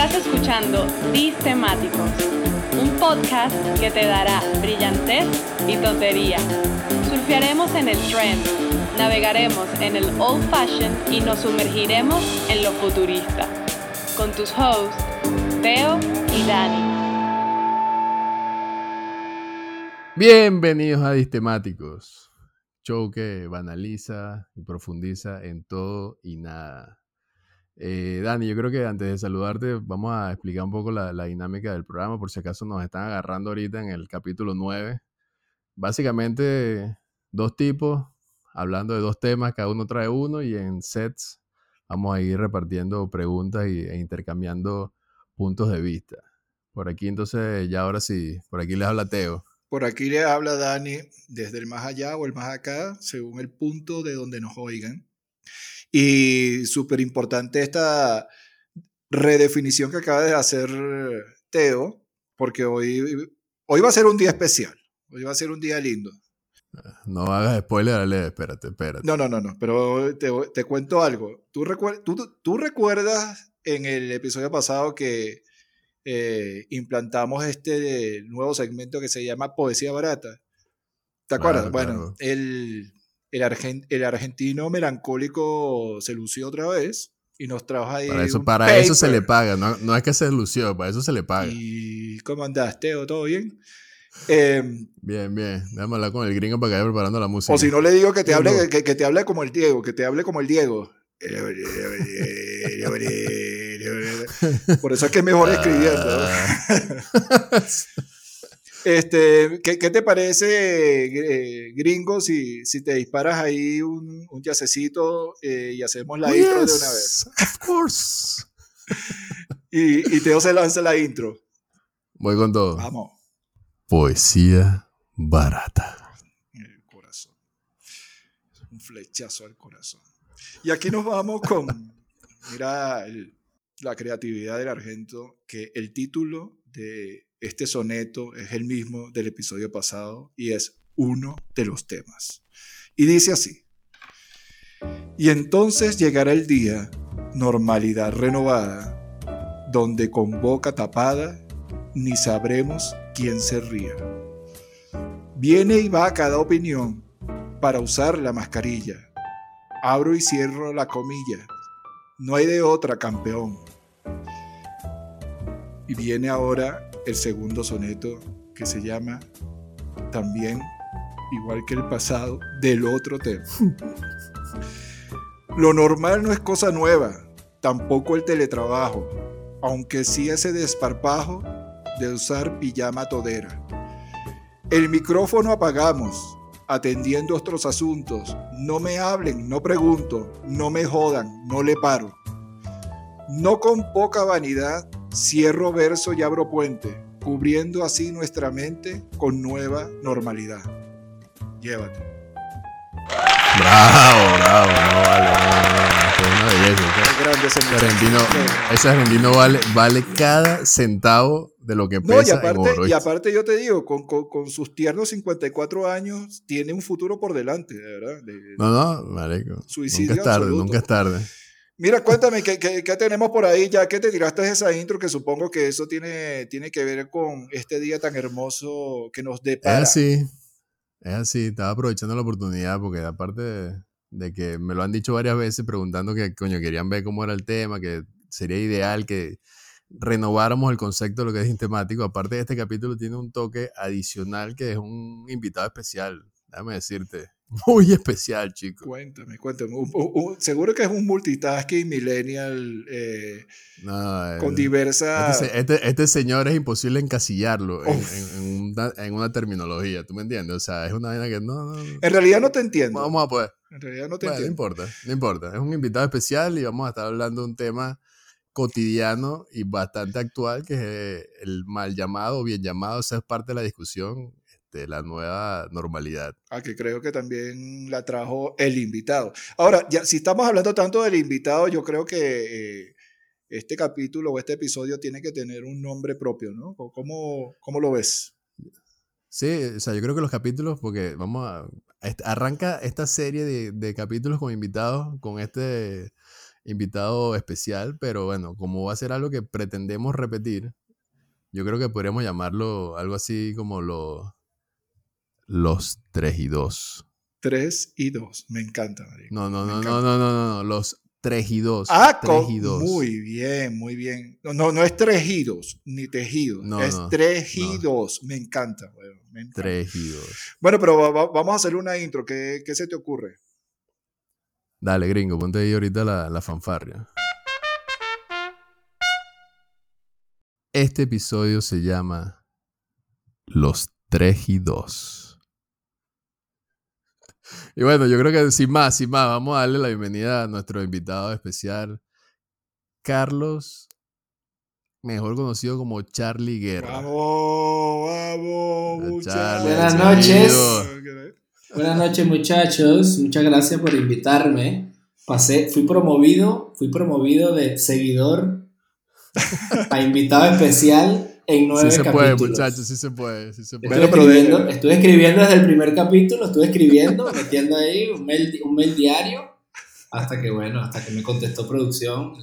Estás escuchando Temáticos, un podcast que te dará brillantez y tontería. Surfearemos en el trend, navegaremos en el old fashion y nos sumergiremos en lo futurista. Con tus hosts, Teo y Dani. Bienvenidos a Distemáticos, show que banaliza y profundiza en todo y nada. Eh, Dani, yo creo que antes de saludarte vamos a explicar un poco la, dinámica del programa, por si acaso nos están agarrando ahorita en el capítulo 9. Básicamente dos tipos hablando de dos temas, cada uno trae uno y en sets vamos a ir repartiendo preguntas e intercambiando puntos de vista. Por aquí entonces, ya ahora sí, por aquí les habla Teo. Por aquí le habla Dani desde el más allá o el más acá, según el punto de donde nos oigan. Y súper importante esta redefinición que acaba de hacer Teo, porque hoy, hoy va a ser un día especial, hoy va a ser un día lindo. No hagas spoiler, dale, espérate, espérate. No, no, no, no, pero te, te cuento algo. ¿Tú, tú, tú, recuerdas en el episodio pasado que eh, implantamos este nuevo segmento que se llama Poesía Barata? ¿Te acuerdas? bueno, el, el, el argentino melancólico se lució otra vez y nos trajo ahí. Para eso, para eso se le paga, no, no, es que se lució, para eso se le paga. ¿Y cómo andaste, Teo? ¿Todo bien? Em, bien, bien. Déjame hablar con el gringo para que vaya preparando la música. O si no le digo que te, hable, que, que, te hable como el Diego, que te hable como el Diego. Por eso es que es mejor escribiendo. Este, ¿qué, ¿qué, te parece, eh, gringo, si, si, te disparas ahí un, un yacecito eh, y hacemos la intro de una vez? Of course. y, y Teo se lanza la intro. Voy con todo. Vamos. Poesía barata. El corazón. Un flechazo al corazón. Y aquí nos vamos con, mira, la creatividad del argento, que el título de este soneto es el mismo del episodio pasado y es uno de los temas. Y dice así, y entonces llegará el día, normalidad renovada, donde con boca tapada ni sabremos quién se ría. Viene y va cada opinión para usar la mascarilla. Abro y cierro la comilla. No hay de otra campeón. Y viene ahora el segundo soneto que se llama también, igual que el pasado, del otro tema. Lo normal no es cosa nueva, tampoco el teletrabajo, aunque sí ese desparpajo de usar pijama todera. El micrófono apagamos, atendiendo otros asuntos. No me hablen, no pregunto, no me jodan, no le paro. No con poca vanidad Cierro verso y abro puente, cubriendo así nuestra mente con nueva normalidad. Llévate. Bravo, bravo, no vale, no, ese argentino, ese argentino vale, vale cada centavo de lo que pesa y aparte, y aparte yo te digo, con, con, sus tiernos 54 años, tiene un futuro por delante, de verdad. no, no, marico. Suicidio nunca es tarde, nunca es tarde. Mira, cuéntame, ¿qué, ¿qué, tenemos por ahí? Ya que te tiraste esa intro, que supongo que eso tiene, tiene que ver con este día tan hermoso que nos depara. Es así, es así. Estaba aprovechando la oportunidad porque aparte de, que me lo han dicho varias veces preguntando que, coño, querían ver cómo era el tema, que sería ideal que renováramos el concepto de lo que es temático. Aparte de este capítulo tiene un toque adicional que es un invitado especial, déjame decirte. Muy especial, chico. Cuéntame, cuéntame. seguro que es un multitasking millennial eh, con diversas... Este, este, este, señor es imposible encasillarlo en, una, terminología, ¿tú me entiendes? O sea, es una vaina que no, En realidad no te entiendo. Vamos a poder. En realidad no te entiendo. No importa, no importa. Es un invitado especial y vamos a estar hablando de un tema cotidiano y bastante actual que es el mal llamado o bien llamado, o sea, es parte de la discusión de la nueva normalidad. Ah, que creo que también la trajo el invitado. Ahora, ya, si estamos hablando tanto del invitado, yo creo que eh, este capítulo o este episodio tiene que tener un nombre propio, ¿no? ¿Cómo, cómo lo ves? Sí, o sea, yo creo que los capítulos, porque vamos a. Arranca esta serie de, de capítulos con invitados con este invitado especial, pero bueno, como va a ser algo que pretendemos repetir, yo creo que podríamos llamarlo algo así como lo, los 3 y 2. 3 y 2, me encanta, María. No, no, no, no, no, no, no, los 3 y 2. Ah, muy bien, muy bien. No, no, no es tejidos, ni tejidos, no, es no, tejidos. Me encanta, bueno, me encanta. Trejidos. Bueno, pero vamos a hacer una intro. ¿Qué, ¿Qué, se te ocurre? Dale, gringo, ponte ahí ahorita la, la fanfarria. Este episodio se llama Los Trejidos. Y bueno, yo creo que sin más, sin más, vamos a darle la bienvenida a nuestro invitado especial, Carlos, mejor conocido como Charlie Guerra. Vamos, vamos, Charlie, Buenas noches. Buenas noches, muchachos. Muchas gracias por invitarme. Pasé, fui promovido, fui promovido de seguidor a invitado especial en nueve Sí se capítulos. puede, muchachos, sí se puede. Sí se puede. Estuve, Bueno, de- escribiendo, estuve escribiendo desde el primer capítulo, estuve escribiendo, metiendo ahí un mail, un mail diario, hasta que, bueno, hasta que me contestó producción.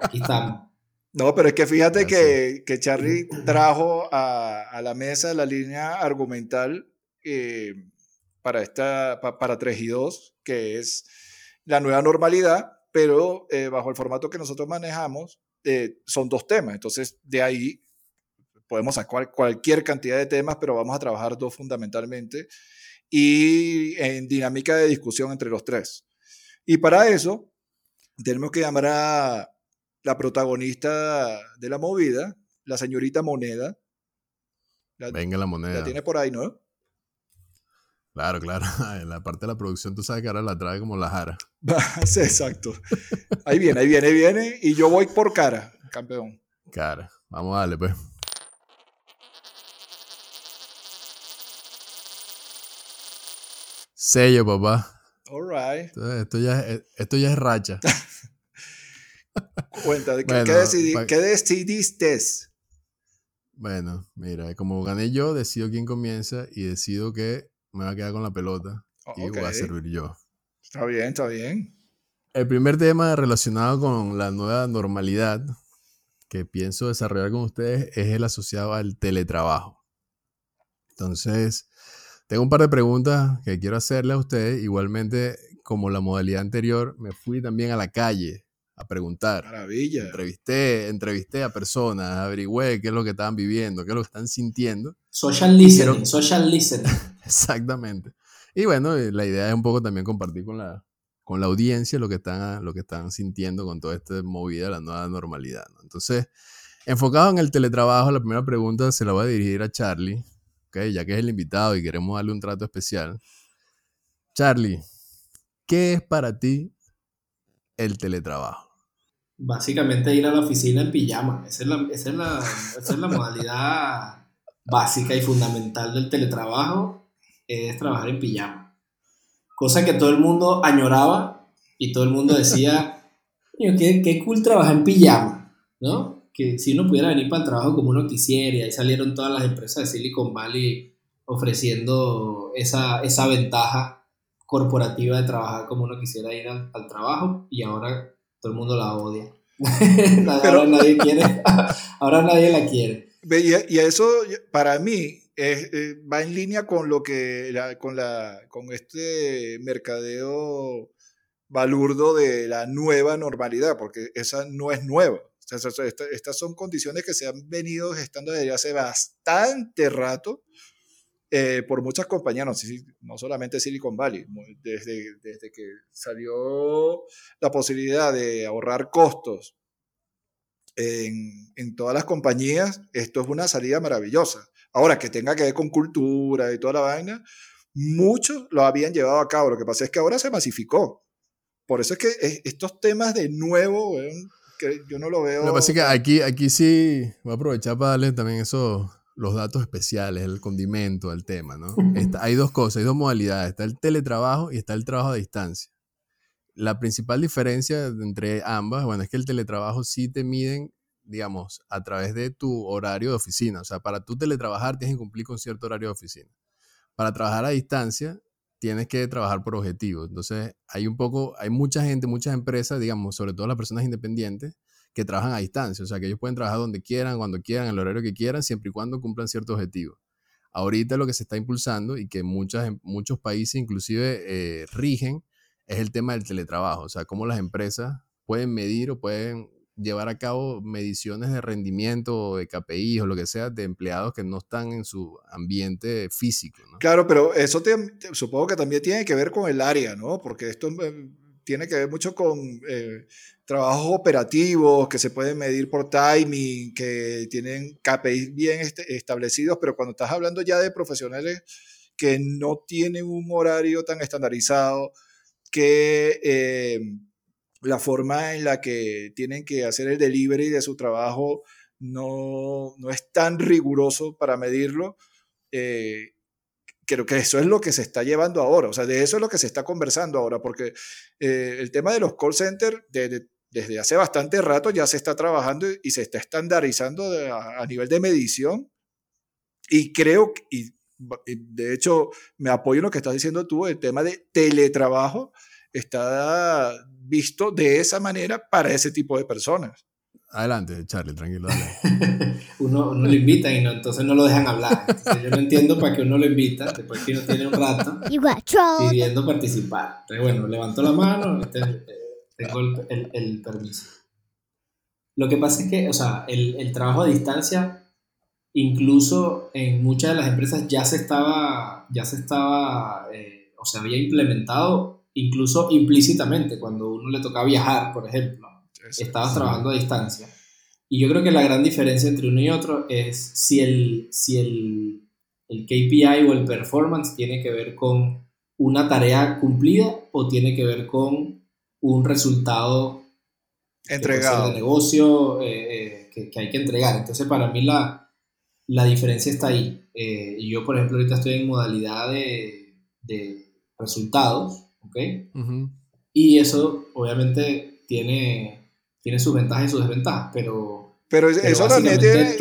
Aquí estamos. No, pero es que fíjate que, que Charlie trajo a, a la mesa la línea argumental eh, para, esta, pa- para 3 y 2, que es la nueva normalidad, pero eh, bajo el formato que nosotros manejamos, eh, son dos temas. Entonces, de ahí podemos sacar cualquier cantidad de temas, pero vamos a trabajar dos fundamentalmente y en dinámica de discusión entre los tres. Y para eso, tenemos que llamar a la protagonista de la movida, la señorita Moneda. La, Venga la la moneda. tiene por ahí, ¿no? Claro, claro. En la parte de la producción tú sabes que ahora la trae como la jara. sí, exacto. Ahí viene, ahí viene, ahí viene. Y yo voy por cara, campeón. Cara, vamos a darle pues. Sello, papá. All right. Esto, esto ya, es- esto ya es racha. Cuenta, ¿qué, Bueno, qué decidi- pa- qué decidiste? Bueno, mira, como gané yo, decido quién comienza y decido que me va a quedar con la pelota y Ok, voy a servir yo. Está bien, está bien. El primer tema relacionado con la nueva normalidad que pienso desarrollar con ustedes es el asociado al teletrabajo. Entonces, tengo un par de preguntas que quiero hacerle a ustedes. Igualmente, como la modalidad anterior, me fui también a la calle a preguntar. Maravilla. Entrevisté, entrevisté a personas, averigüé qué es lo que estaban viviendo, qué es lo que están sintiendo. Social listening, Quiero- social listening. Exactamente. Y bueno, eh, la idea es un poco también compartir con la, con la audiencia lo que están, lo que están sintiendo con toda esta movida de la nueva normalidad. ¿no? Entonces, enfocado en el teletrabajo, la primera pregunta se la voy a dirigir a Charlie, ¿ok? ya que es el invitado y queremos darle un trato especial. Charlie, ¿qué es para ti el teletrabajo? Básicamente ir a la oficina en pijama. Esa es la, esa es la, esa es la modalidad básica y fundamental del teletrabajo, es trabajar en pijama. Cosa que todo el mundo añoraba y todo el mundo decía, "Coño, qué, qué cool trabajar en pijama, ¿no? Que si uno pudiera venir para el trabajo como uno quisiera, y ahí salieron todas las empresas de Silicon Valley ofreciendo esa, esa ventaja corporativa de trabajar como uno quisiera ir al, al trabajo y ahora todo el mundo la odia. ahora nadie quiere, ahora nadie la quiere. Y eso para mí es, eh, va en línea con lo que la- con la con este mercadeo balurdo de la nueva normalidad, porque esa no es nueva. Estas son condiciones que se han venido gestando desde hace bastante rato eh, por muchas compañías, no, no solamente Silicon Valley, desde, desde que salió la posibilidad de ahorrar costos en, en todas las compañías, esto es una salida maravillosa. Ahora, que tenga que ver con cultura y toda la vaina, muchos lo habían llevado a cabo. Lo que pasa es que ahora se masificó. Por eso es que es- estos temas de nuevo, weón, que yo no lo veo. Lo que pasa es que aquí, aquí sí voy a aprovechar para darle también esos, los datos especiales, el condimento al tema, ¿no? Está- hay dos cosas, hay dos modalidades. Está el teletrabajo y está el trabajo a distancia. La principal diferencia entre ambas, bueno, es que el teletrabajo sí te miden, digamos, a través de tu horario de oficina. O sea, para tú teletrabajar tienes que cumplir con cierto horario de oficina. Para trabajar a distancia, tienes que trabajar por objetivos. Entonces, hay un poco, hay mucha gente, muchas empresas, digamos, sobre todo las personas independientes, que trabajan a distancia. O sea, que ellos pueden trabajar donde quieran, cuando quieran, en el horario que quieran, siempre y cuando cumplan ciertos objetivos. Ahorita lo que se está impulsando y que muchas, muchos países inclusive eh, rigen es el tema del teletrabajo. O sea, cómo las empresas pueden medir o pueden llevar a cabo mediciones de rendimiento o de KPI o lo que sea de empleados que no están en su ambiente físico. Claro, pero eso supongo que también tiene que ver con el área, ¿no? Porque esto eh, tiene que ver mucho con eh, trabajos operativos que se pueden medir por timing, que tienen KPI bien establecidos, pero cuando estás hablando ya de profesionales que no tienen un horario tan estandarizado, que eh, la forma en la que tienen que hacer el delivery de su trabajo no, no es tan riguroso para medirlo. Eh, creo que eso es lo que se está llevando ahora, o sea, de eso es lo que se está conversando ahora, porque eh, el tema de los call centers desde hace bastante rato ya se está trabajando y se está estandarizando a, nivel de medición y creo, y, de hecho me apoyo en lo que estás diciendo tú, el tema de teletrabajo está visto de esa manera para ese tipo de personas. Adelante, Charlie, tranquilo. uno, uno, lo invita y no, entonces no lo dejan hablar. yo no entiendo para qué uno lo invita, después que uno tiene un rato pidiendo participar. Entonces, bueno, levanto la mano, este, eh, tengo el, el, permiso. Lo que pasa es que, o sea, el, el, trabajo a distancia, incluso en muchas de las empresas ya se estaba, ya se estaba, eh, o se había implementado incluso implícitamente, cuando uno le toca viajar, por ejemplo estabas trabajando a distancia. Y yo creo que la gran diferencia entre uno y otro es si el, si el, el KPI o el performance tiene que ver con una tarea cumplida o tiene que ver con un resultado entregado de negocio eh, eh, que, hay que entregar. Entonces, para mí la, la diferencia está ahí. Eh, y yo, por ejemplo, ahorita estoy en modalidad de, de resultados, ¿ok? Y eso, obviamente, tiene tiene sus ventajas y sus desventajas, pero... Pero, eso también tiene,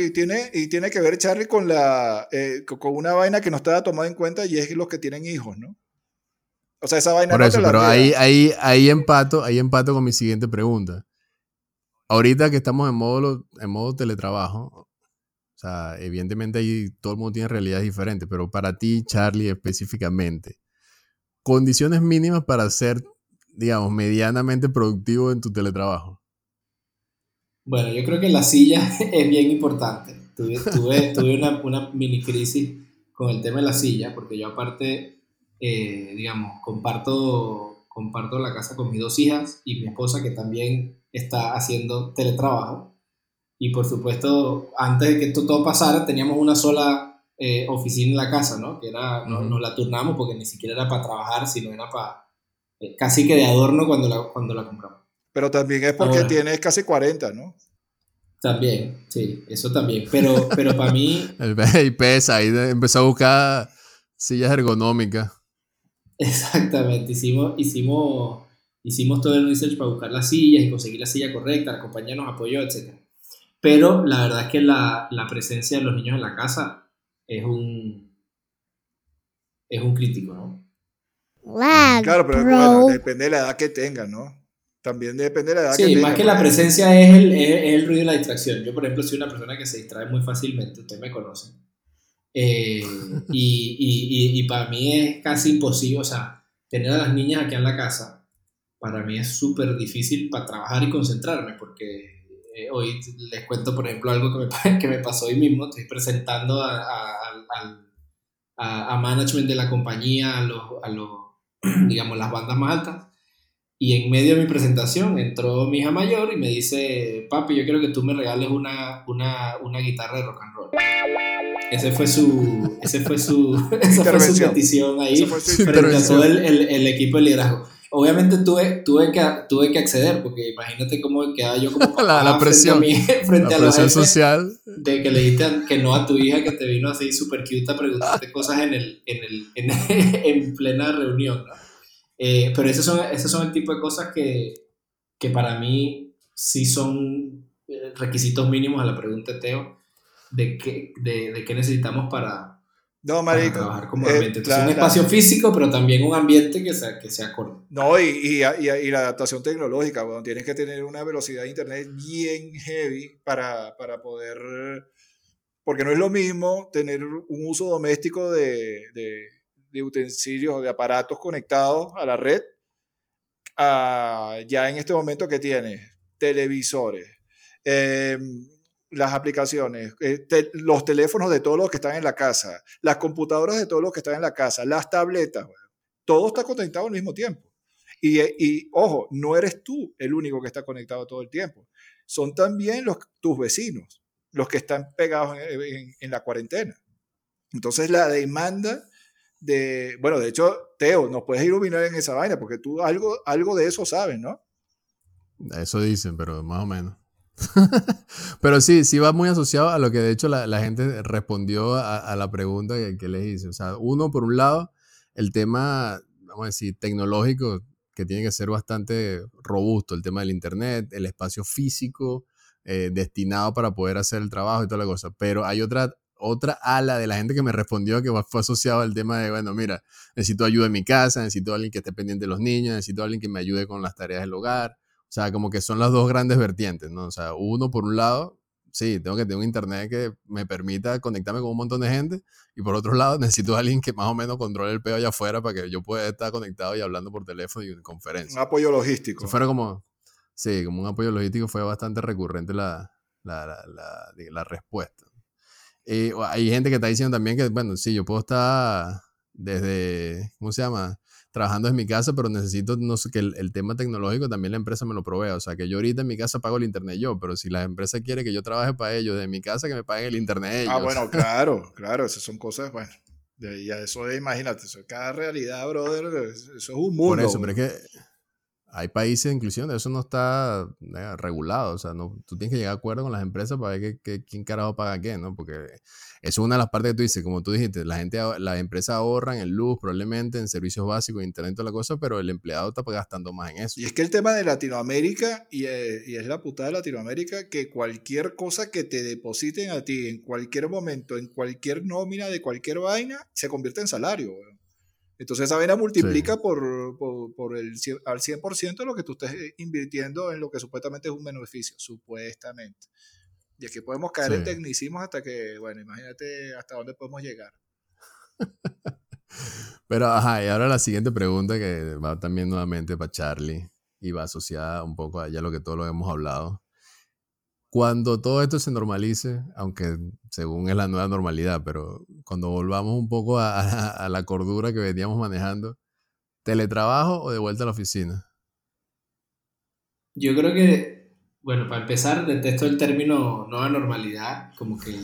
y tiene, y tiene que ver, Charlie, con, la, eh, con una vaina que no estaba tomada en cuenta y es los que tienen hijos, ¿no? O sea, esa vaina Por eso, pero ahí, ahí, ahí, empato, ahí empato con mi siguiente pregunta. Ahorita que estamos en modo, en modo teletrabajo, o sea, evidentemente ahí todo el mundo tiene realidades diferentes, pero para ti, Charlie, específicamente, condiciones mínimas para ser digamos, medianamente productivo en tu teletrabajo? Bueno, yo creo que la silla es bien importante. Tuve, tuve, una, una, mini crisis con el tema de la silla, porque yo aparte, eh, digamos, comparto, comparto la casa con mis dos hijas y mi esposa que también está haciendo teletrabajo. Y por supuesto, antes de que esto todo pasara, teníamos una sola eh, oficina en la casa, ¿no? Que era, no, nos la turnamos porque ni siquiera era para trabajar, sino era para eh, casi que de adorno cuando la, cuando la compramos. Pero también es porque tienes casi 40, ¿no? También, sí, eso también. Pero, pero para mí... El pesa, ahí empezó a buscar sillas ergonómicas. Exactamente, hicimos, hicimos, hicimos todo el research para buscar las sillas y conseguir la silla correcta, la compañía nos apoyó, etc. Pero la verdad es que la, la presencia de los niños en la casa es un, es un crítico, ¿no? claro, pero depende de la edad que tenga, ¿no? También depende de la edad que tenga. Sí, más que la presencia es el, es, el, ruido y la distracción. Yo, por ejemplo, soy una persona que se distrae muy fácilmente, usted me conoce. Eh, y, y, y, para mí es casi imposible, o sea, tener a las niñas aquí en la casa, para mí es súper difícil para trabajar y concentrarme, porque eh, hoy les cuento, por ejemplo, algo que me, que me pasó hoy mismo, estoy presentando a, a, a, a management de la compañía, a los, a los digamos, las bandas más altas. Y en medio de mi presentación entró mi hija mayor y me dice, papi, yo quiero que tú me regales una, una, una guitarra de rock and roll. Ese fue su, ese fue su, esa fue su petición ahí a todo el, el, equipo de liderazgo. Obviamente tuve, tuve, que, tuve que acceder, porque imagínate cómo quedaba yo como la, la presión, frente a, la presión social. De que le dijiste que no a tu hija que te vino así súper cute a preguntarte cosas en, el, en, el, en, en plena reunión. ¿no? Eh, pero esos son, esos son el tipo de cosas que, que para mí sí son eh, requisitos mínimos a la pregunta de Teo de qué, de, de qué necesitamos para, No, marico. trabajar cómodamente. Entonces, un espacio físico, pero también un ambiente que sea, que sea acorde. No, y, y, y, la adaptación tecnológica, bueno, tienes que tener una velocidad de internet bien heavy para, para poder. Porque no es lo mismo tener un uso doméstico de, de, de utensilios, de aparatos conectados a la red, a, ya en este momento que tienes televisores. Eh, las aplicaciones, eh, los teléfonos de todos los que están en la casa, las computadoras de todos los que están en la casa, las tabletas, todo está conectado al mismo tiempo. Y, eh, y, ojo, no eres tú el único que está conectado todo el tiempo. Son también tus vecinos, los que están pegados en, en, la cuarentena. Entonces la demanda de, bueno, de hecho, Teo, nos puedes iluminar en esa vaina, porque tú algo, algo de eso sabes, ¿no? Eso dicen, pero más o menos. Pero sí, sí va muy asociado a lo que de hecho la, gente respondió a, la pregunta que, les hice. O sea, uno, por un lado, el tema, vamos a decir, tecnológico, que tiene que ser bastante robusto, el tema del Internet, el espacio físico eh, destinado para poder hacer el trabajo y toda la cosa. Pero hay otra, otra ala de la gente que me respondió que fue asociado al tema de, bueno, mira, necesito ayuda en mi casa, necesito alguien que esté pendiente de los niños, necesito alguien que me ayude con las tareas del hogar o sea, como que son las dos grandes vertientes, ¿no? O sea, uno, por un lado, sí, tengo que tener un internet que me permita conectarme con un montón de gente. Y por otro lado, necesito a alguien que más o menos controle el peo allá afuera para que yo pueda estar conectado y hablando por teléfono y en conferencia. Un apoyo logístico. Si fuera como, sí, como un apoyo logístico fue bastante recurrente la, la, la, la, respuesta. Y hay gente que está diciendo también que, bueno, sí, yo puedo estar desde, ¿cómo se llama? Trabajando en mi casa, pero necesito no sé, que el, tema tecnológico también la empresa me lo provea. O sea, que yo ahorita en mi casa pago el internet yo, pero si la empresa quiere que yo trabaje para ellos de mi casa, que me paguen el internet ah, ellos. Ah, bueno, claro, claro, esas son cosas, bueno. Y eso es, imagínate, eso es cada realidad, brother, eso es un mundo. Por eso, pero es que hay países, inclusión, eso no está eh, regulado. O sea, no, tú tienes que llegar a acuerdo con las empresas para ver que, quién carajo paga qué, ¿no? Porque eso es una de las partes que tú dices, como tú dijiste, la gente, las empresas ahorran en luz, probablemente en servicios básicos, internet, toda la cosa, pero el empleado está gastando más en eso. Y es que el tema de Latinoamérica, y, eh, y es la putada de Latinoamérica, que cualquier cosa que te depositen a ti en cualquier momento, en cualquier nómina de cualquier vaina, se convierte en salario, entonces esa vena multiplica por, por, el, al 100% lo que tú estés invirtiendo en lo que supuestamente es un beneficio, supuestamente. Y aquí podemos caer en tecnicismos hasta que, bueno, imagínate hasta dónde podemos llegar. Pero, ajá, y ahora la siguiente pregunta que va también nuevamente para Charlie y va asociada un poco a ya lo que todos lo hemos hablado. Cuando todo esto se normalice, aunque según es la nueva normalidad, pero cuando volvamos un poco a, la cordura que veníamos manejando, ¿teletrabajo o de vuelta a la oficina? Yo creo que, bueno, para empezar, detesto el término nueva normalidad, como que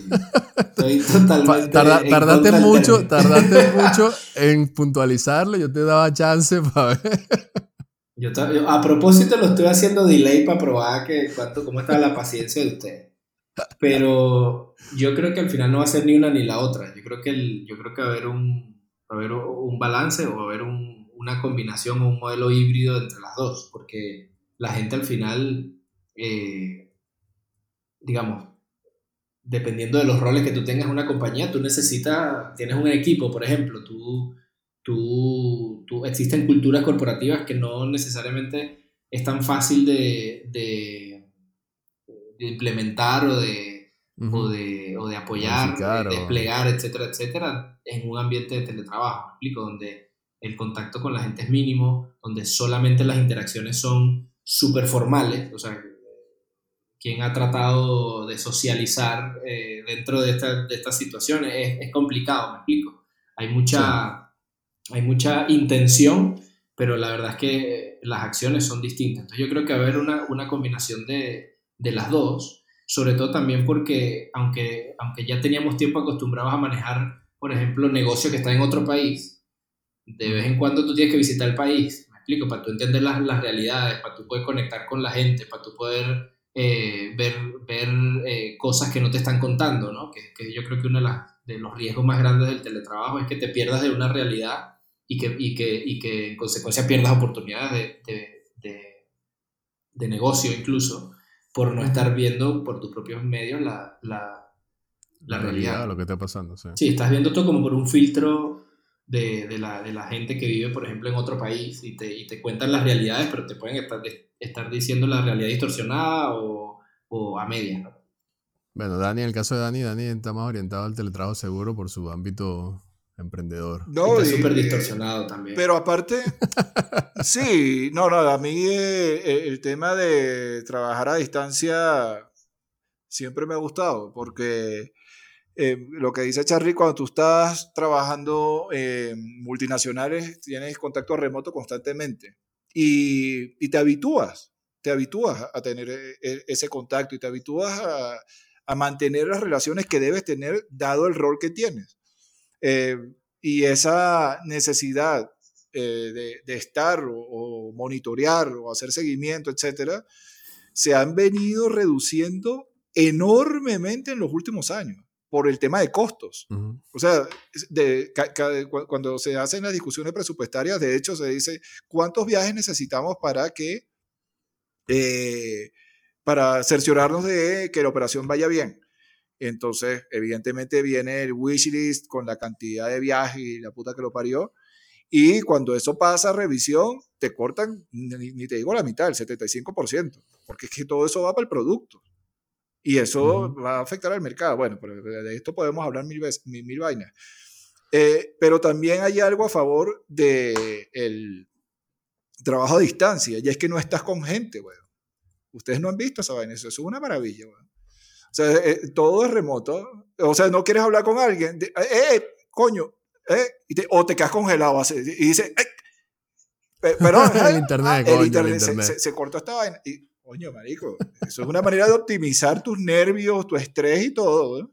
estoy totalmente... tardaste mucho, tardaste mucho en puntualizarlo, yo te daba chance para ver. Yo, a propósito lo estoy haciendo delay para probar que cuánto, cómo está la paciencia de usted. Pero yo creo que al final no va a ser ni una ni la otra. Yo creo que, el, yo creo que va a haber un, va a haber un balance o va a haber un, una combinación o un modelo híbrido entre las dos. Porque la gente al final, eh, digamos, dependiendo de los roles que tú tengas en una compañía, tú necesitas, tienes un equipo, por ejemplo, tú tú, tú, existen culturas corporativas que no necesariamente es tan fácil de, de, implementar o de, o de, o de apoyar, de desplegar, etcétera, etcétera, en un ambiente de teletrabajo, explico, donde el contacto con la gente es mínimo, donde solamente las interacciones son súper formales, o sea, quien ha tratado de socializar eh, dentro de, esta, de estas situaciones es, es, complicado, me explico. Hay mucha, hay mucha intención, pero la verdad es que las acciones son distintas. Entonces yo creo que va a haber una, una combinación de, de, las dos, sobre todo también porque aunque, aunque ya teníamos tiempo acostumbrados a manejar, por ejemplo, negocio que está en otro país, de vez en cuando tú tienes que visitar el país, me explico, para tú entender las, las realidades, para tú poder conectar con la gente, para tú poder eh, ver, ver eh, cosas que no te están contando, ¿no? Que, que yo creo que uno de, de los riesgos más grandes del teletrabajo es que te pierdas de una realidad y que, y que, y que en consecuencia pierdas oportunidades de, de, de, negocio incluso por no estar viendo por tus propios medios la, la, la, realidad. lo que está pasando. Sí. sí, estás viendo todo como por un filtro de, de, la, de, la, gente que vive, por ejemplo, en otro país y te, y te cuentan las realidades, pero te pueden estar, estar diciendo la realidad distorsionada o, o a medias. ¿no? Bueno, Dani, en el caso de Dani, Dani está más orientado al teletrabajo seguro por su ámbito emprendedor. No, está súper distorsionado también. Pero aparte, sí, no, no, a mí eh, el tema de trabajar a distancia siempre me ha gustado, porque eh, lo que dice Charlie, cuando tú estás trabajando en multinacionales, tienes contacto remoto constantemente y, y te habitúas, te habitúas a tener eh, ese contacto y te habitúas a, a mantener las relaciones que debes tener dado el rol que tienes. Eh, y esa necesidad eh, de, estar o, monitorear o hacer seguimiento, etcétera, se han venido reduciendo enormemente en los últimos años por el tema de costos. O sea, de, cuando se hacen las discusiones presupuestarias, de hecho se dice cuántos viajes necesitamos para que eh, para cerciorarnos de que la operación vaya bien. Entonces, evidentemente viene el wishlist con la cantidad de viajes y la puta que lo parió. Y cuando eso pasa a revisión, te cortan, ni, te digo la mitad, el 75%, porque es que todo eso va para el producto. Y eso va a afectar al mercado. Bueno, pero de esto podemos hablar mil, veces, mil, vainas. Eh, pero también hay algo a favor del el trabajo a distancia, y es que no estás con gente, güey. Ustedes no han visto esa vaina, eso es una maravilla. O sea, eh, todo es remoto. O sea, no quieres hablar con alguien, eh, eh, coño, eh, y te, o te quedas congelado así, y dices, eh, perdón, el internet, el internet, Se, se, cortó esta vaina. Y, coño, marico, eso es una manera de optimizar tus nervios, tu estrés y todo.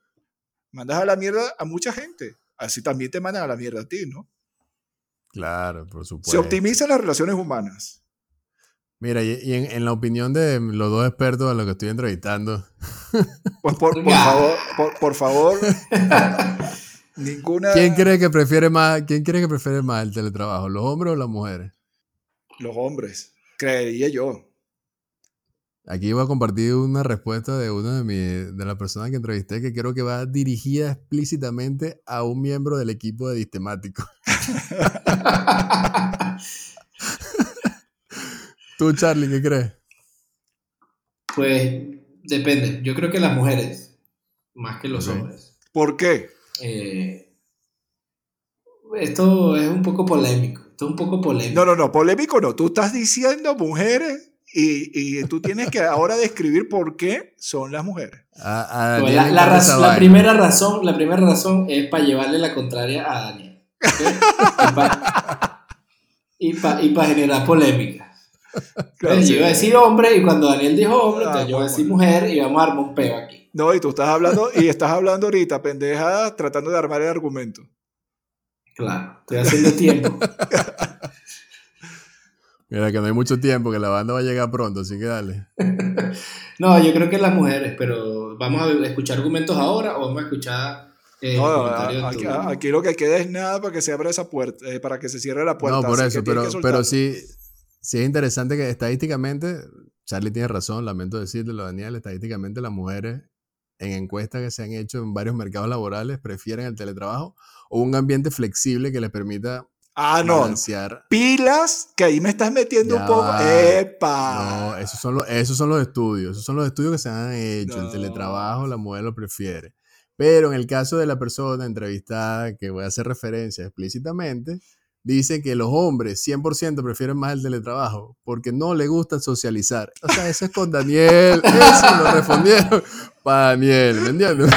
Mandas a la mierda a mucha gente. Así también te mandan a la mierda a ti, ¿no? Claro, por supuesto. Se optimizan las relaciones humanas. Mira, y, en, la opinión de los dos expertos a los que estoy entrevistando. Pues por, favor, por, favor, ninguna. ¿Quién cree que prefiere más, quién cree que prefiere más el teletrabajo, los hombres o las mujeres? Los hombres, creería yo. Aquí voy a compartir una respuesta de una de, de las personas que entrevisté que creo que va dirigida explícitamente a un miembro del equipo de Distemático. ¿Tú, Charlie, qué crees? Pues depende. Yo creo que las mujeres, más que los hombres. ¿Por qué? Eh, esto es un poco polémico. Esto es un poco polémico. No, no, no, polémico no. Tú estás diciendo mujeres y, y tú tienes que ahora describir por qué son las mujeres. Pues la, primera razón, la primera razón es para llevarle la contraria a Daniel. y para generar polémica. Claro, yo iba a decir hombre y cuando Daniel dijo hombre, ah, yo iba a decir mujer y vamos a armar un peo aquí. No, y tú estás hablando, y estás hablando ahorita, pendeja, tratando de armar el argumento. Claro, estoy haciendo tiempo. Mira, que no hay mucho tiempo, que la banda va a llegar pronto, así que dale. no, yo creo que las mujeres, pero vamos a escuchar argumentos ahora o vamos a escuchar eh, no, aquí, aquí, lo que queda es nada para que se abra esa puerta, eh, para que se cierre la puerta. No, por eso, pero, pero sí, sí es interesante que estadísticamente, Charlie tiene razón, lamento decirlo, Daniel, estadísticamente las mujeres en encuestas que se han hecho en varios mercados laborales prefieren el teletrabajo o un ambiente flexible que les permita Ah, no. Balancear. Pilas, que ahí me estás metiendo un poco. ¡Epa! No, esos son, los, esos son los estudios. Esos son los estudios que se han hecho. El teletrabajo, la mujer lo prefiere. Pero en el caso de la persona entrevistada, que voy a hacer referencia explícitamente, dice que los hombres 100% prefieren más el teletrabajo porque no le gusta socializar. O sea, eso es con Daniel. Eso lo respondieron para Daniel, ¿me entiendes?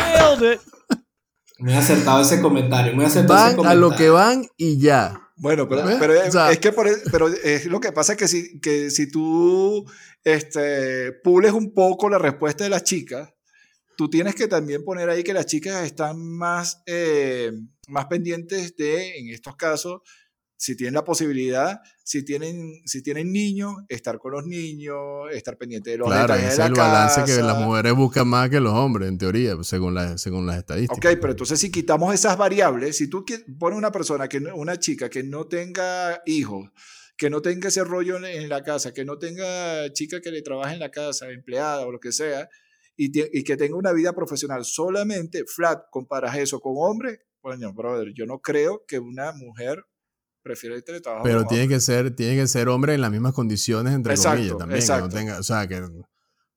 Me ha acertado ese comentario. Me ha acertado van ese comentario. a lo que van y ya. Bueno, pero, pero es, que por, e, pero es lo que pasa es que si, que si tú este, pules un poco la respuesta de las chicas, tú tienes que también poner ahí que las chicas están más, eh, más pendientes de, en estos casos, si tienen la posibilidad, si tienen, si tienen niños, estar con los niños, estar pendiente de los claro, detalles de la es el balance que las mujeres buscan más que los hombres, en teoría, según, la, según las estadísticas. Ok, pero entonces si quitamos esas variables, si tú pones una persona, que una chica que no tenga hijos, que no tenga ese rollo en la casa, que no tenga chica que le trabaje en la casa, empleada o lo que sea, y, y, que tenga una vida profesional solamente flat, comparas eso con hombres, bueno, brother, yo no creo que una mujer prefiera el teletrabajo. Pero tiene que, ser, tiene que ser hombre en las mismas condiciones, entre comillas, también. Exacto. Que no tenga, o sea, que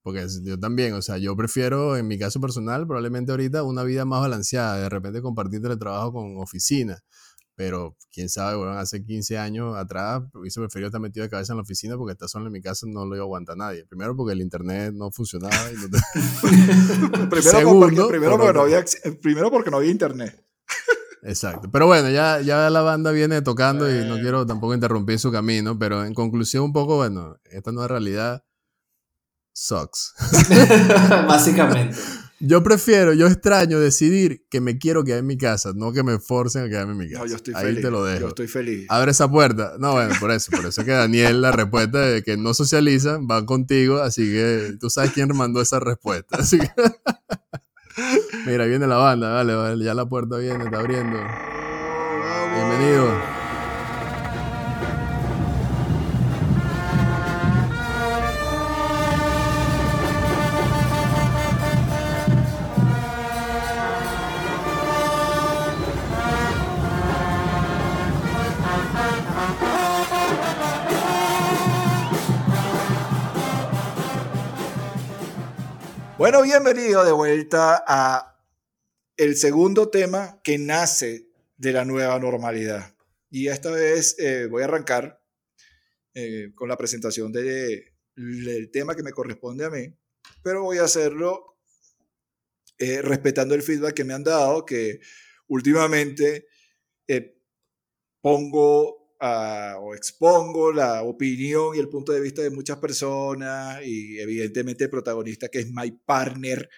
porque yo también, o sea, yo prefiero, en mi caso personal, probablemente ahorita una vida más balanceada, de repente compartir teletrabajo con oficina. Pero quién sabe, bueno, hace 15 años atrás hubiese preferido estar metido de cabeza en la oficina porque estar solo en mi casa no lo iba a aguantar nadie. Primero porque el internet no funcionaba. Y no primero, porque, primero, porque no había, primero porque no había internet. Exacto. Pero bueno, ya, ya la banda viene tocando y no quiero tampoco interrumpir su camino, pero en conclusión un poco, bueno, esta nueva realidad sucks. Básicamente. Yo prefiero, yo extraño decidir que me quiero quedar en mi casa, no que me forcen a quedarme en mi casa. No, yo estoy Ahí feliz. te lo dejo. Yo estoy feliz. Abre esa puerta. No, bueno, por eso. Por eso que Daniel, la respuesta de que no socializan, va contigo. Así que tú sabes quién mandó esa respuesta. Así que... Mira, viene la banda. Vale, vale, ya la puerta viene, está abriendo. Bienvenido. Bueno, bienvenido de vuelta a el segundo tema que nace de la nueva normalidad. Y esta vez eh, voy a arrancar eh, con la presentación de, del tema que me corresponde a mí, pero voy a hacerlo eh, respetando el feedback que me han dado, que últimamente pongo o expongo la opinión y el punto de vista de muchas personas y evidentemente el protagonista que es my partner,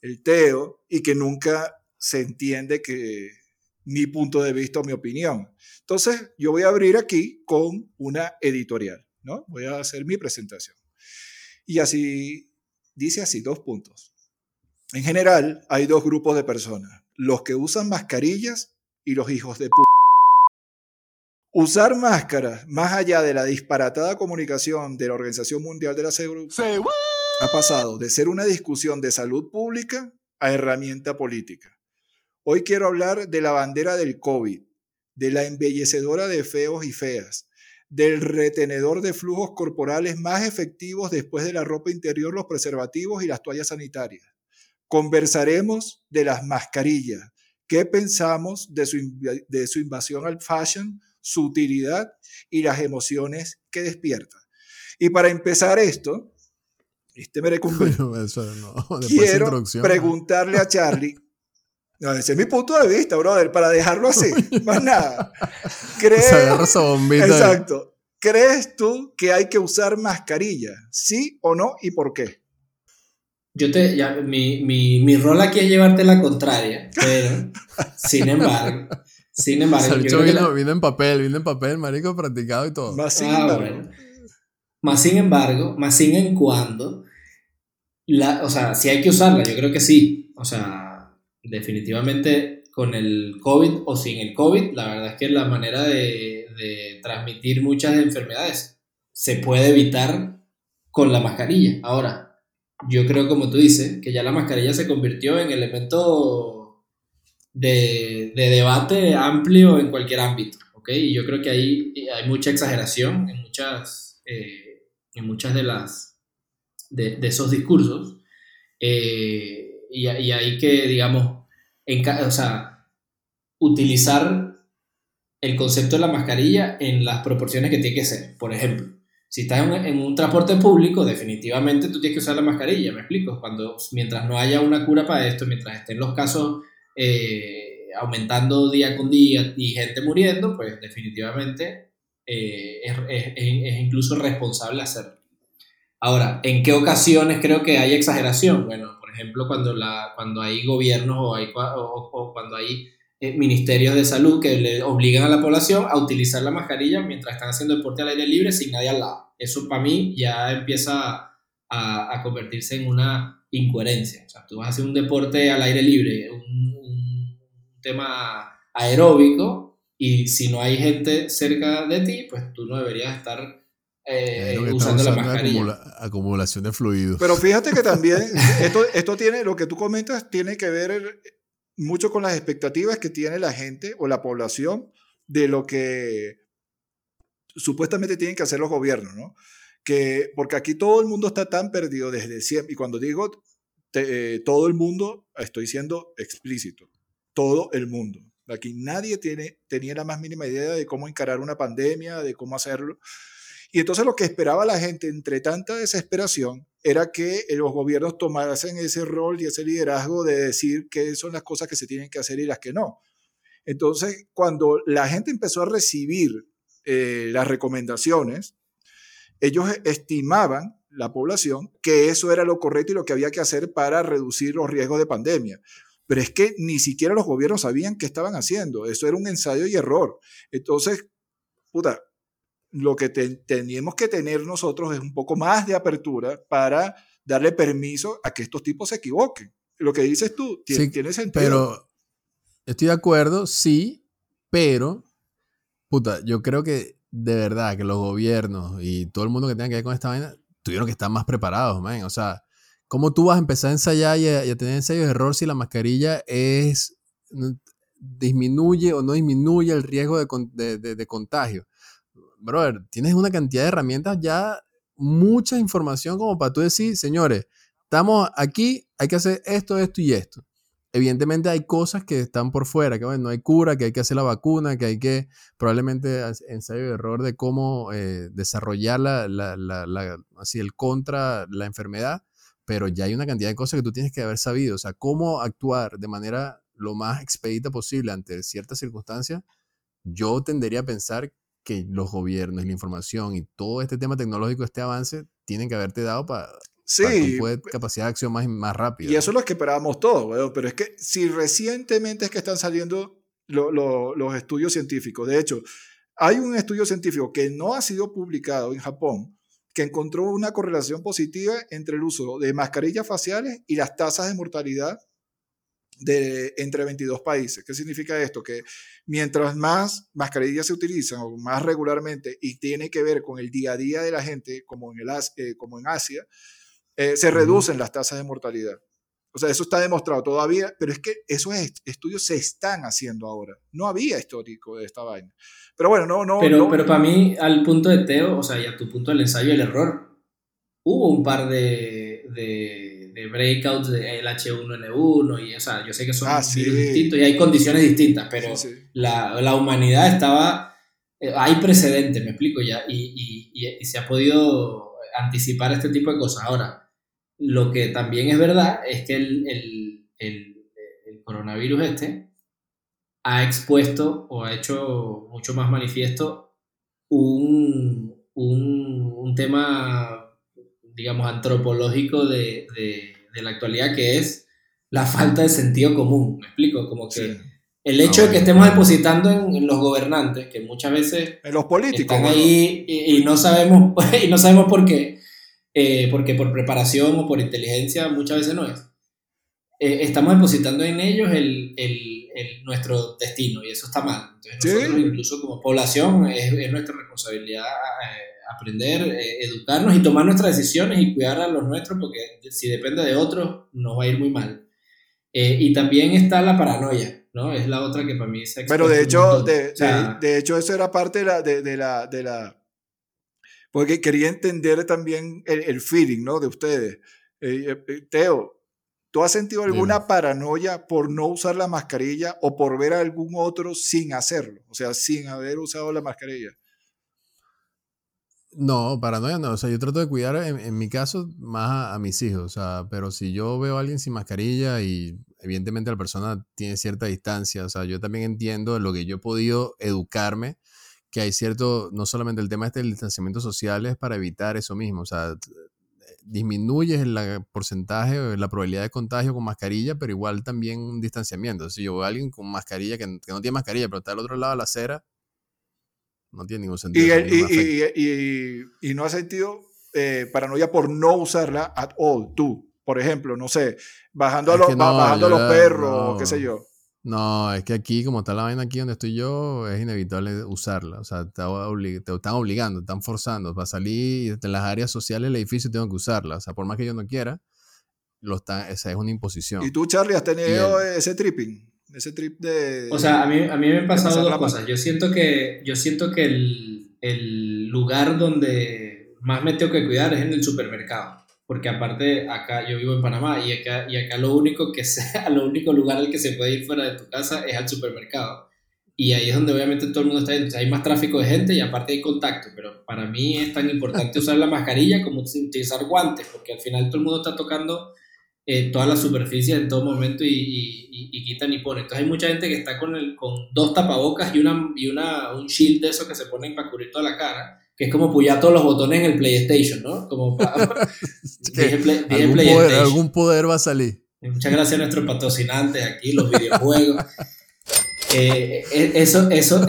el Teo, y que nunca se entiende que mi punto de vista o mi opinión. Entonces, yo voy a abrir aquí con una editorial, ¿no? Voy a hacer mi presentación. Y así, dice así, dos puntos. En general, hay dos grupos de personas, los que usan mascarillas y los hijos de puta. Usar máscaras, más allá de la disparatada comunicación de la Organización Mundial de la Salud, ha pasado de ser una discusión de salud pública a herramienta política. Hoy quiero hablar de la bandera del COVID, de la embellecedora de feos y feas, del retenedor de flujos corporales más efectivos después de la ropa interior, los preservativos y las toallas sanitarias. Conversaremos de las mascarillas. ¿Qué pensamos de su, de su invasión al fashion? Su utilidad y las emociones que despierta. Y para empezar esto, este me no, quiero preguntarle a Charlie, no, ese es mi punto de vista, brother, para dejarlo así, más nada. ¿Crees, exacto. ¿Crees tú que hay que usar mascarilla? ¿Sí o no? ¿Y por qué? Yo te, ya, mi, mi, mi rol aquí es llevarte la contraria, pero sin embargo, sin embargo, vino, en papel, vino en papel, marico, practicado y todo. Más sin ah, embargo. Más sin embargo, más sin en cuando, la, o sea, si hay que usarla, yo creo que sí. O sea, definitivamente con el COVID o sin el COVID, la verdad es que la manera de, de transmitir muchas enfermedades se puede evitar con la mascarilla. Ahora, yo creo, como tú dices, que ya la mascarilla se convirtió en elemento de, debate amplio en cualquier ámbito, ¿ok? Y yo creo que ahí hay mucha exageración en muchas, eh, en muchas de las, de, esos discursos, eh, y, y, hay que, digamos, en, o sea, utilizar el concepto de la mascarilla en las proporciones que tiene que ser. Por ejemplo, si estás en un, transporte público, definitivamente tú tienes que usar la mascarilla, ¿me explico? Cuando, mientras no haya una cura para esto, mientras estén los casos eh, aumentando día con día y gente muriendo, pues definitivamente eh, es, es, es, incluso responsable hacerlo. Ahora, ¿en qué ocasiones creo que hay exageración? Bueno, por ejemplo, cuando, la, cuando hay gobiernos o, hay, o, cuando hay eh, ministerios de salud que le obligan a la población a utilizar la mascarilla mientras están haciendo deporte al aire libre sin nadie al lado. Eso para mí ya empieza a, a, convertirse en una incoherencia. O sea, tú vas a hacer un deporte al aire libre, un, tema aeróbico y si no hay gente cerca de ti, pues tú no deberías estar eh, usando la mascarilla. acumulación de fluidos. Pero fíjate que también esto, esto tiene, lo que tú comentas, tiene que ver mucho con las expectativas que tiene la gente o la población de lo que supuestamente tienen que hacer los gobiernos, ¿no? Que, porque aquí todo el mundo está tan perdido desde siempre, y cuando digo eh, todo el mundo, estoy siendo explícito, todo el mundo. Aquí nadie tiene, tenía la más mínima idea de cómo encarar una pandemia, de cómo hacerlo. Y entonces lo que esperaba la gente entre tanta desesperación era que los gobiernos tomasen ese rol y ese liderazgo de decir qué son las cosas que se tienen que hacer y las que no. Entonces, cuando la gente empezó a recibir eh, las recomendaciones, ellos estimaban, la población, que eso era lo correcto y lo que había que hacer para reducir los riesgos de pandemia. Pero es que ni siquiera los gobiernos sabían qué estaban haciendo. Eso era un ensayo y error. Entonces, puta, lo que teníamos que tener nosotros es un poco más de apertura para darle permiso a que estos tipos se equivoquen. Lo que dices tú tiene, tiene sentido. Pero estoy de acuerdo, sí, pero, puta, yo creo que de verdad que los gobiernos y todo el mundo que tenga que ver con esta vaina tuvieron que estar más preparados, man. O sea, ¿cómo tú vas a empezar a ensayar y a, tener ensayos de error si la mascarilla es disminuye o no disminuye el riesgo de, de contagio? brother, tienes una cantidad de herramientas ya, mucha información como para tú decir, señores, estamos aquí, hay que hacer esto, esto y esto. Evidentemente hay cosas que están por fuera, que bueno, no hay cura, que hay que hacer la vacuna, que hay que probablemente ensayo de error de cómo eh, desarrollar la, así, el contra la enfermedad, pero ya hay una cantidad de cosas que tú tienes que haber sabido, o sea, cómo actuar de manera lo más expedita posible ante ciertas circunstancias, yo tendería a pensar que los gobiernos y la información y todo este tema tecnológico, este avance, tienen que haberte dado para sí, capacidad de acción más, más rápida. Y eso es lo que esperábamos todos, pero es que si recientemente es que están saliendo los estudios científicos, de hecho, hay un estudio científico que no ha sido publicado en Japón, que encontró una correlación positiva entre el uso de mascarillas faciales y las tasas de mortalidad de entre 22 países. ¿Qué significa esto? Que mientras más mascarillas se utilizan o más regularmente y tiene que ver con el día a día de la gente, como en, el, eh, como en Asia, eh, se reducen las tasas de mortalidad. O sea, eso está demostrado todavía, pero es que esos estudios se están haciendo ahora. No había histórico de esta vaina. Pero bueno, no, no. Pero, pero para mí, al punto de Teo, o sea, y a tu punto del ensayo el error, hubo un par de de breakouts del H1N1 y, o sea, yo sé que son ah, distintos y hay condiciones distintas, pero La, la, humanidad estaba, eh, hay precedentes, me explico ya, y, y, y, se ha podido anticipar este tipo de cosas. Ahora, lo que también es verdad es que el, el, el, el coronavirus este ha expuesto o ha hecho mucho más manifiesto un, un, un tema digamos, antropológico de, de, la actualidad, que es la falta de sentido común. ¿Me explico? Como que el hecho de que estemos depositando en, los gobernantes, que muchas veces... En los políticos. Están ahí y, no sabemos, y no sabemos por qué. Eh, porque por preparación o por inteligencia muchas veces no es. Eh, estamos depositando en ellos el, el, el, nuestro destino y eso está mal. Entonces nosotros incluso como población es, es nuestra responsabilidad eh, aprender, eh, educarnos y tomar nuestras decisiones y cuidar a los nuestros, porque si depende de otros, nos va a ir muy mal. Eh, y también está la paranoia, ¿no? Es la otra que para mí se Pero de hecho, de, de, hecho, eso era parte de la, de, la, de la... Porque quería entender también el, el feeling, ¿no? De ustedes. Eh, Teo, ¿tú has sentido alguna paranoia por no usar la mascarilla o por ver a algún otro sin hacerlo? O sea, sin haber usado la mascarilla. No, paranoia no. O sea, yo trato de cuidar, en, mi caso, más a, mis hijos. O sea, pero si yo veo a alguien sin mascarilla y evidentemente la persona tiene cierta distancia, o sea, yo también entiendo lo que yo he podido educarme, que hay cierto, no solamente el tema este del distanciamiento social es para evitar eso mismo. O sea, disminuyes el porcentaje, la probabilidad de contagio con mascarilla, pero igual también un distanciamiento. Si yo veo a alguien con mascarilla que, que no tiene mascarilla, pero está al otro lado de la acera, no tiene ningún sentido. Y, no ha sentido eh, paranoia por no usarla at all, tú. Por ejemplo, no sé, bajando, a, los, bajando los perros, qué sé yo. No, es que aquí, como está la vaina aquí donde estoy yo, es inevitable usarla. O sea, te, obli- te están obligando, te están forzando. Para salir de las áreas sociales del edificio tengo que usarla. O sea, por más que yo no quiera, lo está, esa es una imposición. ¿Y tú, Charlie, has tenido ese tripping? Ese trip de... O sea, a mí, a mí me han pasado dos cosas. Yo siento que, yo siento que el, el lugar donde más me tengo que cuidar es en el supermercado. Porque aparte, acá yo vivo en Panamá y acá, y acá lo único que sea, lo único lugar al que se puede ir fuera de tu casa es al supermercado. Y ahí es donde obviamente todo el mundo está sea, hay más tráfico de gente y aparte hay contacto. Pero para mí es tan importante usar la mascarilla como utilizar guantes, porque al final todo el mundo está tocando eh, toda la superficie en todo momento y, y, y, quitan y ponen. Entonces hay mucha gente que está con, el, con dos tapabocas y, una, y una, un shield de esos que se ponen para cubrir toda la cara, que es como puyar todos los botones en el PlayStation, ¿no? Como para, dije play, dije ¿Algún, PlayStation. poder, algún poder va a salir. Muchas gracias a nuestros patrocinantes aquí, los videojuegos. Eh, eh, eso, eso,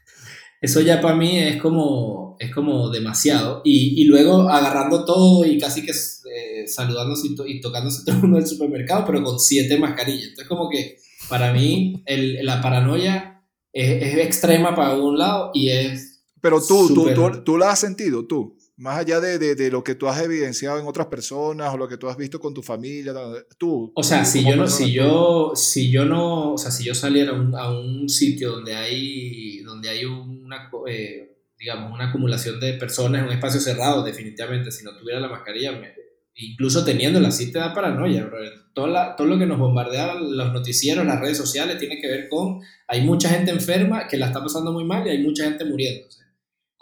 eso ya para mí es como, es como demasiado. Y, y luego agarrando todo y casi que eh, saludándose y, to y, tocándose todo el mundo del supermercado, pero con siete mascarillas. Entonces como que para mí el, la paranoia es, es, extrema para un lado y es... Pero tú, super... tú, tú, tú la has sentido, tú. Más allá de, de, de, lo que tú has evidenciado en otras personas o lo que tú has visto con tu familia, tú. O sea, si yo no, si yo, si yo no, o sea, si yo saliera a un, a un sitio donde hay, donde hay una, eh, digamos, una acumulación de personas en un espacio cerrado, definitivamente, si no tuviera la mascarilla, me, incluso teniéndola, sí te da paranoia, bro. Todo, la, todo lo que nos bombardean los noticieros, las redes sociales, tiene que ver con, hay mucha gente enferma que la está pasando muy mal y hay mucha gente muriéndose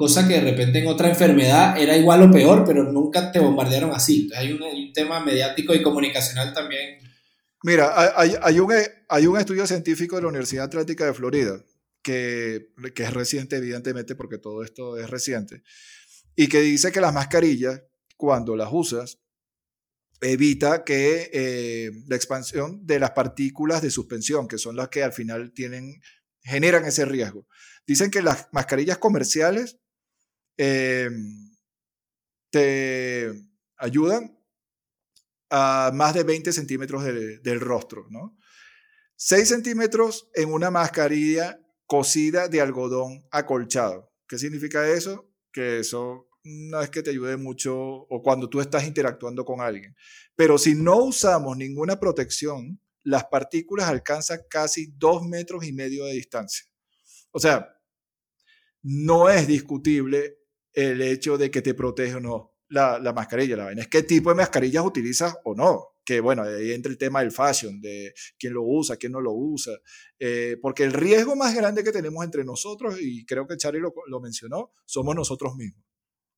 cosa que de repente en otra enfermedad era igual o peor, pero nunca te bombardearon así. Entonces hay un, un tema mediático y comunicacional también. Mira, hay, hay, un, hay un estudio científico de la Universidad Atlántica de Florida, que, que es reciente, evidentemente, porque todo esto es reciente, y que dice que las mascarillas, cuando las usas, evita que eh, la expansión de las partículas de suspensión, que son las que al final tienen, generan ese riesgo. Dicen que las mascarillas comerciales eh, te ayudan a más de 20 centímetros de, del rostro, ¿no? 6 centímetros en una mascarilla cosida de algodón acolchado. ¿Qué significa eso? Que eso no es que te ayude mucho o cuando tú estás interactuando con alguien. Pero si no usamos ninguna protección, las partículas alcanzan casi 2 metros y medio de distancia. O sea, no es discutible el hecho de que te protege o no la, la, mascarilla. La vaina es qué tipo de mascarillas utilizas o no. Que bueno, ahí entra el tema del fashion, de quién lo usa, quién no lo usa. Eh, porque el riesgo más grande que tenemos entre nosotros, y creo que Charlie lo, lo mencionó, somos nosotros mismos.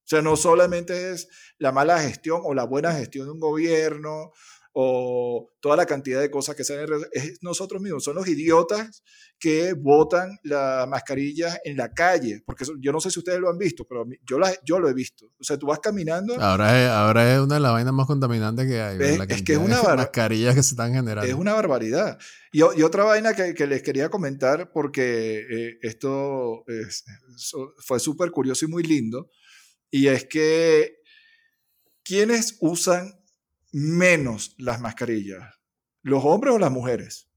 O sea, no solamente es la mala gestión o la buena gestión de un gobierno o toda la cantidad de cosas que salen, es nosotros mismos, son los idiotas que botan la mascarilla en la calle, porque eso, yo no sé si ustedes lo han visto, pero yo, la, yo lo he visto. O sea, tú vas caminando. Ahora es, ahora es una de las vainas más contaminantes que hay. Es, la es que es una bar... mascarillas que se están generando. Es una barbaridad. Y, y otra vaina que, que, les quería comentar, porque eh, esto es, fue súper curioso y muy lindo, y es que quienes usan menos las mascarillas, los hombres o las mujeres,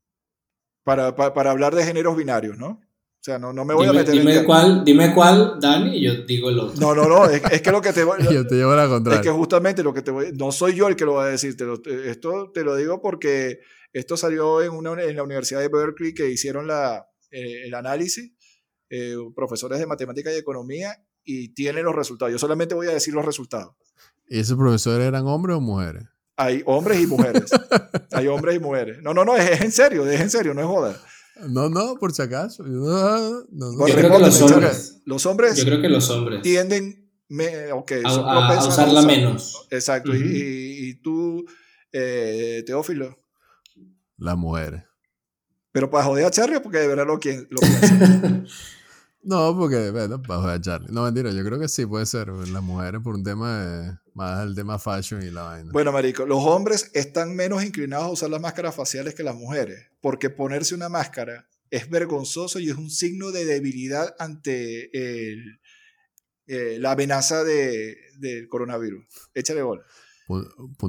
para, para, para hablar de géneros binarios, ¿no? O sea, no, no me voy dime, a meter dime en cuál, dime cuál, Dani, y yo digo el otro. No, no, no, es, es que lo que te voy yo te llevo la contraria. Es que justamente lo que te voy no soy yo el que lo va a decir, te lo, esto te lo digo porque esto salió en, una, en la Universidad de Berkeley que hicieron la, eh, el análisis, eh, profesores de matemática y economía, y tienen los resultados. Yo solamente voy a decir los resultados. ¿Y esos profesores eran hombres o mujeres? Hay hombres y mujeres. Hay hombres y mujeres. No, no, no, es, es, en serio, es en serio, no es joda. No, no, por si acaso. No, no, no. Yo creo que los hombres. Los hombres. Yo creo que los hombres. Tienden. Me, okay, a, a, a, usarla usar. menos. Exacto. Uh -huh. y, y, y, tú, eh, Teófilo. Las mujeres. Pero para joder a Charlie, porque de verdad lo, quien, lo piensa. No, porque, bueno, para joder a Charlie. No, mentira, yo creo que sí puede ser. Las mujeres por un tema de, más el tema fashion y la vaina. Bueno, marico, los hombres están menos inclinados a usar las máscaras faciales que las mujeres, porque ponerse una máscara es vergonzoso y es un signo de debilidad ante el, eh, la amenaza de, del coronavirus. Échale bola.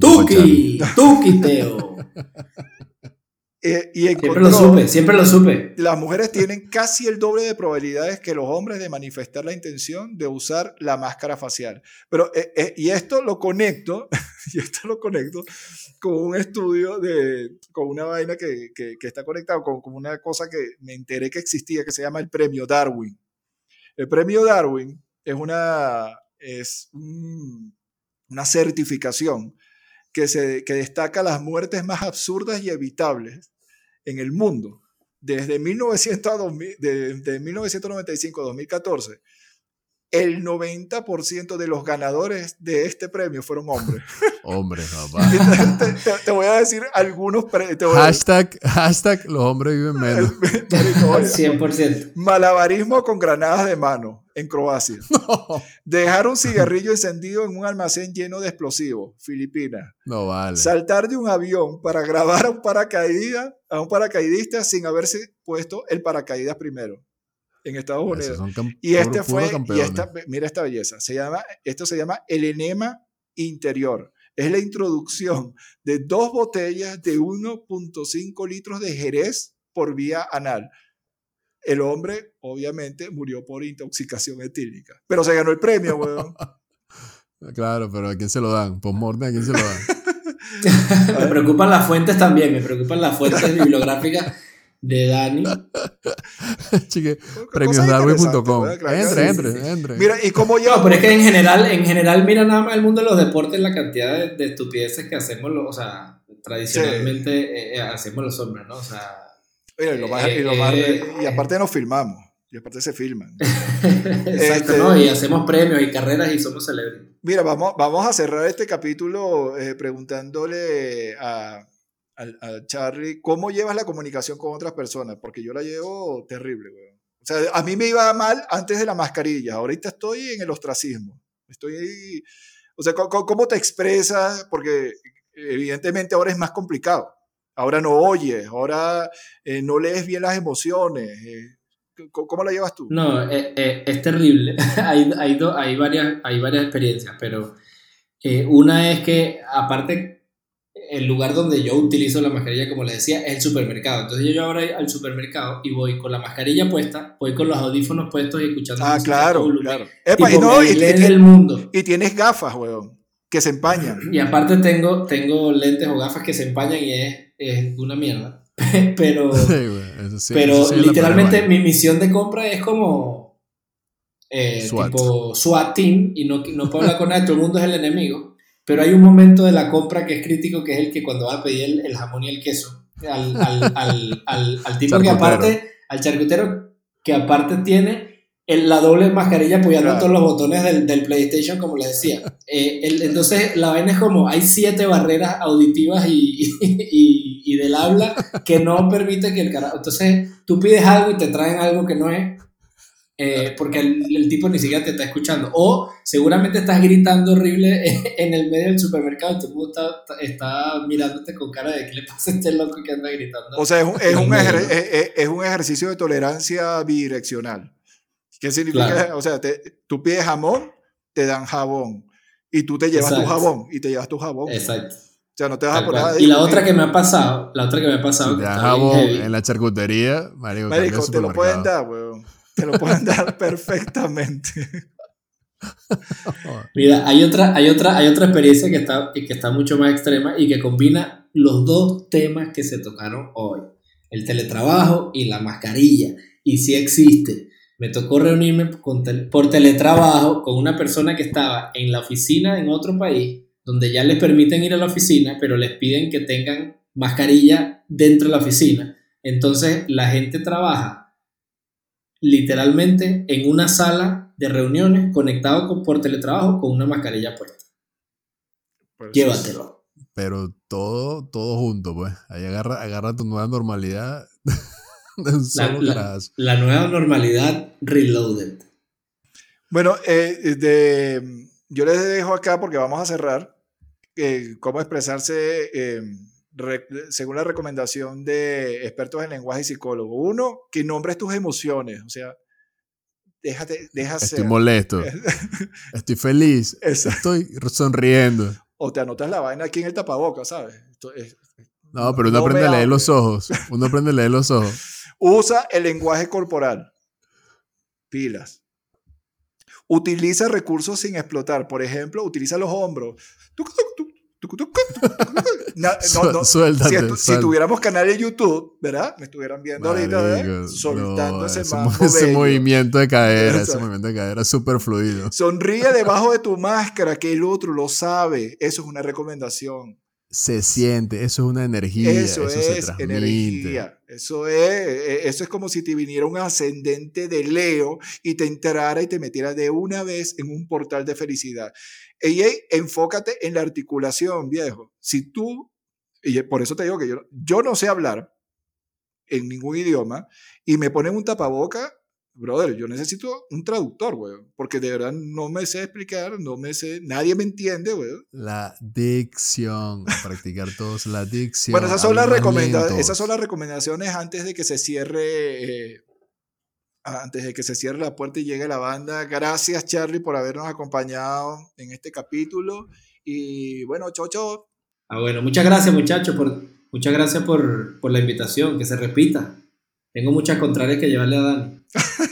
Tuki, Tuki, Teo. eh, y Siempre lo supe, siempre lo supe. las mujeres tienen casi el doble de probabilidades que los hombres de manifestar la intención de usar la máscara facial. Pero, eh, eh, y esto lo conecto, y esto lo conecto con un estudio de, con una vaina que, que- que está conectado con, con una cosa que me enteré que existía, que se llama el premio Darwin. El premio Darwin es una, es un- una certificación que, se, que destaca las muertes más absurdas y evitables en el mundo. Desde 1900 a 2000 de, de 1995 a 2014, el 90% de los ganadores de este premio fueron hombres. Hombre, papá. Te, te- te voy a decir algunos... pre- te voy a- hashtag, hashtag, los hombres viven menos. Marico, oye, 100%. Malabarismo con granadas de mano en Croacia. Dejar un cigarrillo encendido en un almacén lleno de explosivos, Filipinas. No vale. Saltar de un avión para grabar a un paracaidista, a un paracaidista sin haberse puesto el paracaídas primero en Estados Unidos. Y este fue, y esta, mira esta belleza, se llama, esto se llama el enema interior. Es la introducción de dos botellas de 1.5 litros de jerez por vía anal. El hombre, obviamente, murió por intoxicación etílica. Pero se ganó el premio, weón. Claro, pero ¿a quién se lo dan? Postmortem, ¿a quién se lo dan? me preocupan las fuentes también, me preocupan las fuentes bibliográficas de Dani. Chique, premiosdarwin.com. Entre, sí, entre, entre. Mira, ¿y cómo ya? No, pero es que en general, en general, mira nada más el mundo de los deportes, la cantidad de, de estupideces que hacemos, los- o sea, tradicionalmente eh, eh, hacemos los hombres, ¿no? O sea, Mira, y, lo más- y lo más- Eh, y aparte nos filmamos. Y aparte se filman. exacto, Este- ¿no? Y hacemos premios y carreras y somos celebrities. Mira, vamos, vamos a cerrar este capítulo eh, preguntándole a, al- a Charlie cómo llevas la comunicación con otras personas, porque yo la llevo terrible, weón. O sea, a mí me iba mal antes de la mascarilla, ahorita estoy en el ostracismo. Estoy, o sea, ¿cómo, cómo te expresas? Porque evidentemente ahora es más complicado. Ahora no oyes, ahora eh, no lees bien las emociones. eh. ¿Cómo, cómo la llevas tú? No, eh, eh, es terrible. hay, hay, do- hay, varias, hay varias experiencias, pero eh, una es que, aparte, el lugar donde yo utilizo la mascarilla, como les decía, es el supermercado. Entonces yo ahora al supermercado y voy con la mascarilla puesta, voy con los audífonos puestos y escuchando Ah, claro, volumen. Epa, no, y- el mundo. y tienes gafas, weón, que se empañan. Y aparte tengo, tengo lentes o gafas que se empañan y es, es una mierda. Pero, Sí, pero sí literalmente mi misión de compra es como eh, SWAT. tipo SWAT team y no, no puedo hablar con nadie, todo el mundo es el enemigo. Pero hay un momento de la compra que es crítico, que es el que cuando vas a pedir el, el jamón y el queso al, al, al, al, tipo que aparte, al charcutero, que aparte tiene el- la doble mascarilla apoyando Claro. todos los botones del, del PlayStation, como les decía. Eh, el- entonces, la vaina es como, hay siete barreras auditivas y, y, y del habla que no permite que el carajo... Entonces, tú pides algo y te traen algo que no es, eh, porque el, el tipo ni siquiera te está escuchando. O seguramente estás gritando horrible en el medio del supermercado y todo el mundo está, está mirándote con cara de qué le pasa a este loco que anda gritando. O sea, es un, es un, ejer- es- es- un ejercicio de tolerancia bidireccional. ¿Qué significa? Claro. O sea, te- tú pides jamón, te dan jabón. Y tú te llevas tu Exacto. jabón. Y te llevas tu jabón. Exacto. O sea, no te vas a poner a Y la otra que me ha pasado, la otra que me ha pasado, Si que te bien jabón en la charcutería, marico, Marico, te lo pueden dar, weón. Te lo pueden dar perfectamente. Mira, hay otra, hay otra, hay otra experiencia que está, que está mucho más extrema y que combina los dos temas que se tocaron hoy. El teletrabajo y la mascarilla. Y sí existe. Me tocó reunirme con tel- por teletrabajo con una persona que estaba en la oficina en otro país, donde ya les permiten ir a la oficina, pero les piden que tengan mascarilla dentro de la oficina. Entonces la gente trabaja literalmente en una sala de reuniones conectado con, por teletrabajo con una mascarilla puesta. Pues, Llévatelo. Pero todo, todo junto, pues. Ahí agarra, agarra tu nueva normalidad La, la- la nueva normalidad reloaded. Bueno, eh, de- yo les dejo acá porque vamos a cerrar eh, cómo expresarse eh, re- según la recomendación de expertos en lenguaje y psicólogos. Uno, que nombres tus emociones, o sea, déjate, deja Estoy ser. molesto. Estoy feliz. Exacto. Estoy sonriendo. O te anotas la vaina aquí en el tapabocas, ¿sabes? Esto es- No, pero uno No aprende a leer los ojos. Uno aprende a leer los ojos. Usa el lenguaje corporal. Pilas. Utiliza recursos sin explotar. Por ejemplo, utiliza los hombros. Na- no, no. Suéltate, Si, tuviéramos canal de YouTube, ¿verdad? Me estuvieran viendo ahorita, Soltando no, ese ese, movimiento de cadera, ese movimiento de cadera súper fluido. Sonríe debajo de tu máscara, que el otro lo sabe. Eso es una recomendación. Se siente, eso es una energía, Eso, es energía. Eso es, eh, eso es como si te viniera un ascendente de Leo y te entrara y te metiera de una vez en un portal de felicidad. Ey, enfócate en la articulación, viejo. Si tú, y por eso te digo que yo, yo no sé hablar en ningún idioma y me ponen un tapaboca, brother, yo necesito un traductor, weón, porque de verdad no me sé explicar, no me sé, nadie me entiende, weón. La dicción, practicar todos la dicción. Bueno, esas son, las hablar más recomenda- lentos. esas son las recomendaciones antes de que se cierre. eh, antes de que se cierre la puerta y llegue la banda. Gracias, Charlie, por habernos acompañado en este capítulo. Y bueno, Chocho, Ah, bueno, muchas gracias muchachos, por, muchas gracias por, por la invitación, que se repita. Tengo muchas contrarias que llevarle a Dani.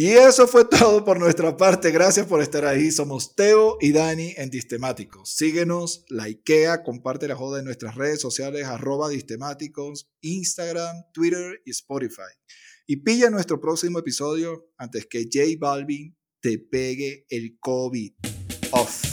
Y eso fue todo por nuestra parte. Gracias por estar ahí. Somos Teo y Dani en Distemáticos. Síguenos, likea, comparte la joda en nuestras redes sociales, arroba Distemáticos, Instagram, Twitter y Spotify. Y pilla nuestro próximo episodio antes que J Balvin te pegue el COVID off.